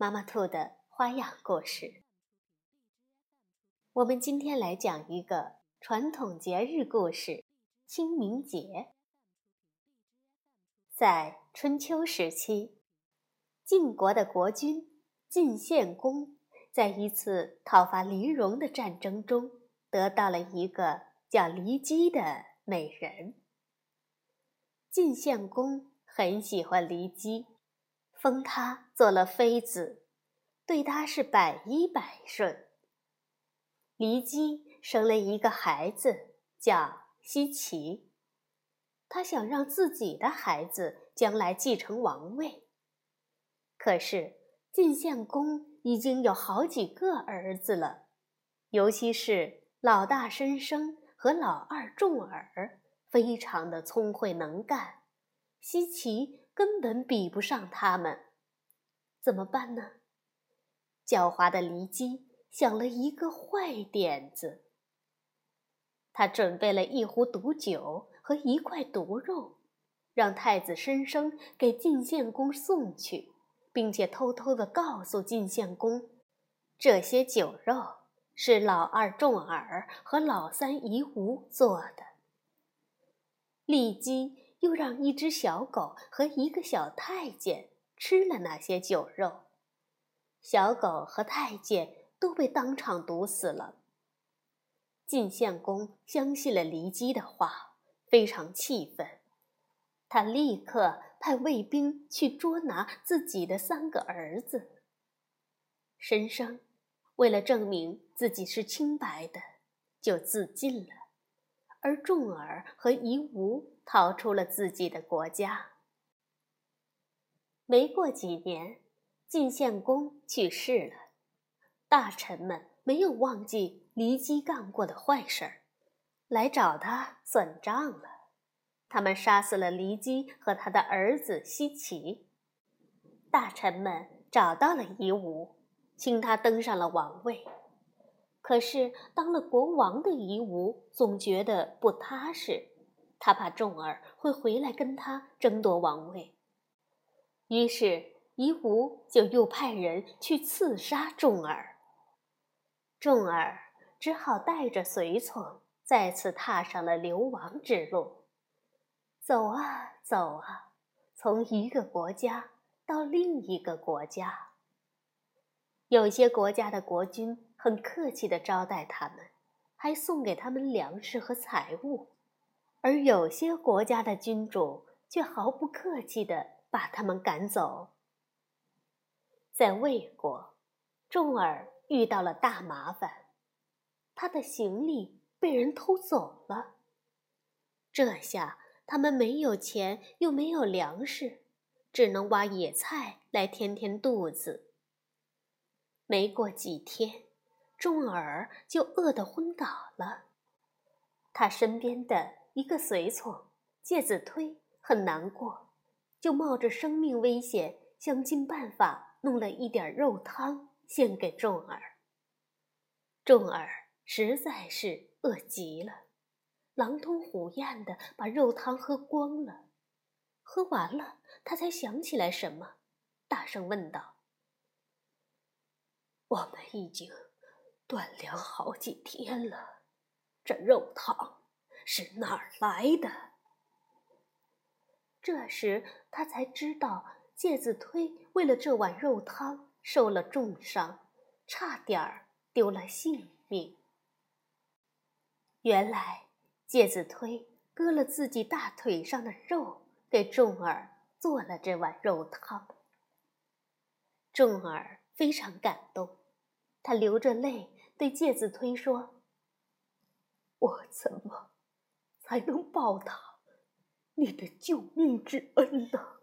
妈妈兔的花样故事。我们今天来讲一个传统节日故事——清明节。在春秋时期，晋国的国君晋献公在一次讨伐黎戎的战争中，得到了一个叫骊姬的美人。晋献公很喜欢骊姬。封她做了妃子，对她是百依百顺。骊姬生了一个孩子，叫奚齐。他想让自己的孩子将来继承王位。可是晋献公已经有好几个儿子了，尤其是老大申生和老二重耳，非常的聪慧能干。奚齐。根本比不上他们，怎么办呢？狡猾的骊姬想了一个坏点子。他准备了一壶毒酒和一块毒肉，让太子申生给晋献公送去，并且偷偷的告诉晋献公，这些酒肉是老二重耳和老三夷吾做的。骊姬。又让一只小狗和一个小太监吃了那些酒肉，小狗和太监都被当场毒死了。晋献公相信了骊姬的话，非常气愤，他立刻派卫兵去捉拿自己的三个儿子。申生为了证明自己是清白的，就自尽了，而重耳和夷吾。逃出了自己的国家。没过几年，晋献公去世了，大臣们没有忘记骊姬干过的坏事儿，来找他算账了。他们杀死了骊姬和他的儿子奚齐。大臣们找到了夷吾，请他登上了王位。可是当了国王的夷吾总觉得不踏实。他怕重耳会回来跟他争夺王位，于是夷吾就又派人去刺杀重耳。重耳只好带着随从再次踏上了流亡之路，走啊走啊，从一个国家到另一个国家。有些国家的国君很客气地招待他们，还送给他们粮食和财物。而有些国家的君主却毫不客气地把他们赶走。在魏国，重耳遇到了大麻烦，他的行李被人偷走了。这下他们没有钱，又没有粮食，只能挖野菜来填填肚子。没过几天，重耳就饿得昏倒了，他身边的。一个随从介子推很难过，就冒着生命危险，想尽办法弄了一点肉汤献给仲耳。仲耳实在是饿极了，狼吞虎咽的把肉汤喝光了。喝完了，他才想起来什么，大声问道：“我们已经断粮好几天了，这肉汤……”是哪儿来的？这时他才知道，介子推为了这碗肉汤受了重伤，差点儿丢了性命。原来介子推割了自己大腿上的肉，给重儿做了这碗肉汤。重儿非常感动，他流着泪对介子推说：“我怎么？”才能报答你的救命之恩呢？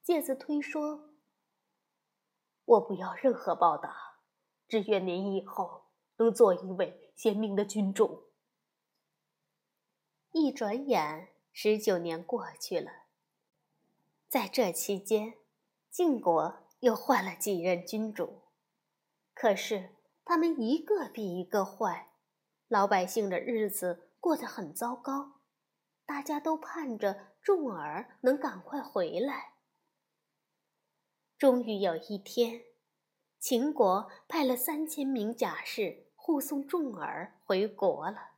介子推说：“我不要任何报答，只愿您以后能做一位贤明的君主。一转眼，十九年过去了。在这期间，晋国又换了几任君主，可是他们一个比一个坏，老百姓的日子过得很糟糕。大家都盼着重耳能赶快回来。终于有一天，秦国派了三千名甲士护送重耳回国了。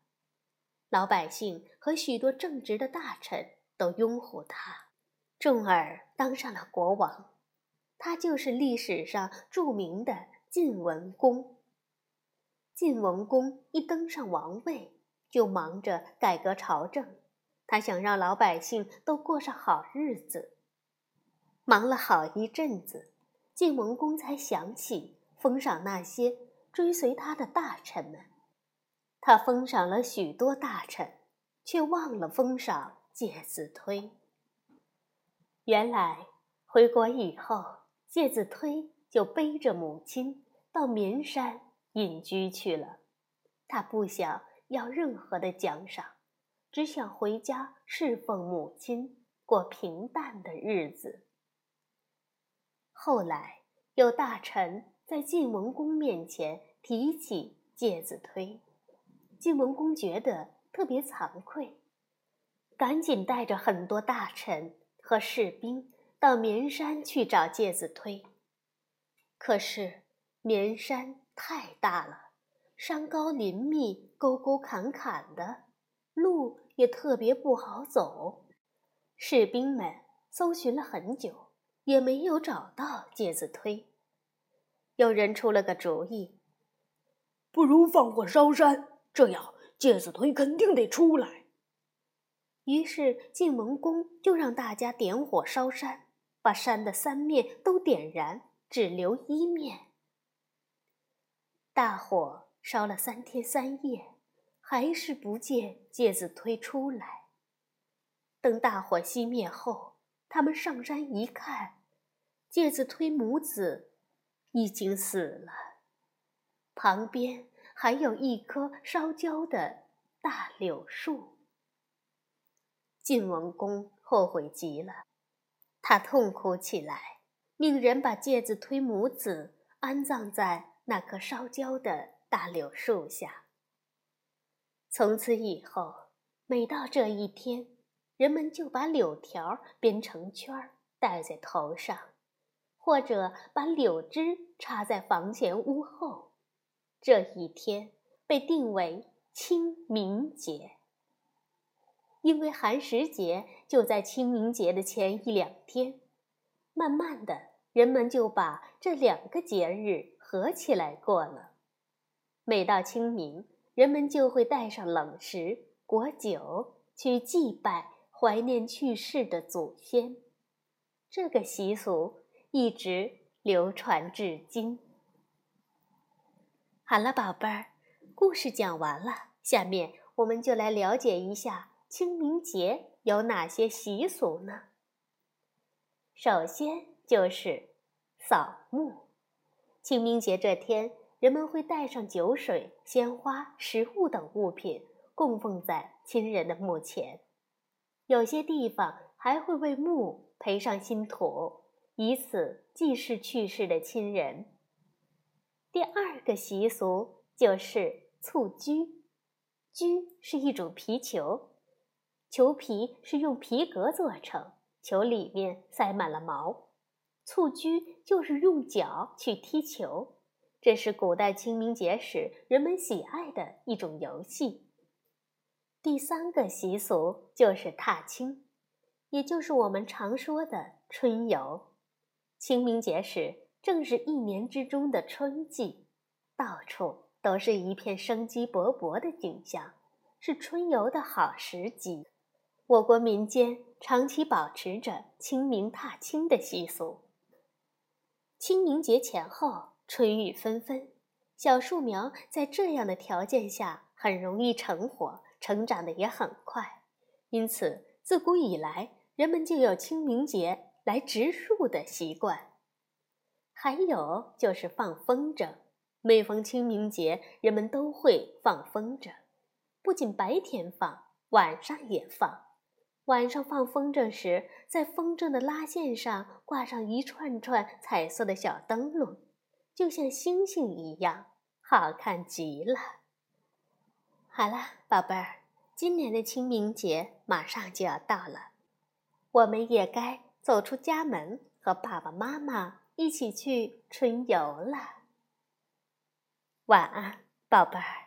老百姓和许多正直的大臣都拥护他，重耳当上了国王。他就是历史上著名的晋文公。晋文公一登上王位，就忙着改革朝政，他想让老百姓都过上好日子。忙了好一阵子，晋文公才想起封赏那些追随他的大臣们。他封赏了许多大臣，却忘了封赏介子推。原来回国以后，介子推就背着母亲到绵山隐居去了。他不想要任何的奖赏，只想回家侍奉母亲，过平淡的日子。后来有大臣在晋文公面前提起介子推。晋文公觉得特别惭愧，赶紧带着很多大臣和士兵到绵山去找介子推。可是绵山太大了，山高林密，沟沟坎坎的，路也特别不好走。士兵们搜寻了很久，也没有找到介子推。有人出了个主意，不如放火烧山。这样，介子推肯定得出来。于是晋文公就让大家点火烧山，把山的三面都点燃，只留一面。大火烧了三天三夜，还是不见介子推出来。等大火熄灭后，他们上山一看，介子推母子已经死了，旁边。还有一棵烧焦的大柳树。晋文公后悔极了，他痛哭起来，命人把介子推母子安葬在那棵烧焦的大柳树下。从此以后，每到这一天，人们就把柳条编成圈戴在头上，或者把柳枝插在房前屋后。这一天被定为清明节，因为寒食节就在清明节的前一两天。慢慢的，人们就把这两个节日合起来过了。每到清明，人们就会带上冷食、果酒去祭拜、怀念去世的祖先。这个习俗一直流传至今。好了，宝贝儿，故事讲完了。下面我们就来了解一下清明节有哪些习俗呢？首先就是扫墓。清明节这天，人们会带上酒水、鲜花、食物等物品，供奉在亲人的墓前。有些地方还会为墓培上新土，以此祭祀去世的亲人。第二个习俗就是蹴鞠，鞠是一种皮球，球皮是用皮革做成，球里面塞满了毛。蹴鞠就是用脚去踢球，这是古代清明节时人们喜爱的一种游戏。第三个习俗就是踏青，也就是我们常说的春游。清明节时。正是一年之中的春季，到处都是一片生机勃勃的景象，是春游的好时机。我国民间长期保持着清明踏青的习俗。清明节前后，春雨纷纷，小树苗在这样的条件下很容易成活，成长的也很快。因此，自古以来，人们就有清明节来植树的习惯。还有就是放风筝。每逢清明节，人们都会放风筝，不仅白天放，晚上也放。晚上放风筝时，在风筝的拉线上挂上一串串彩色的小灯笼，就像星星一样，好看极了。好了，宝贝儿，今年的清明节马上就要到了。我们也该走出家门，和爸爸妈妈一起去春游了。晚安，宝贝儿。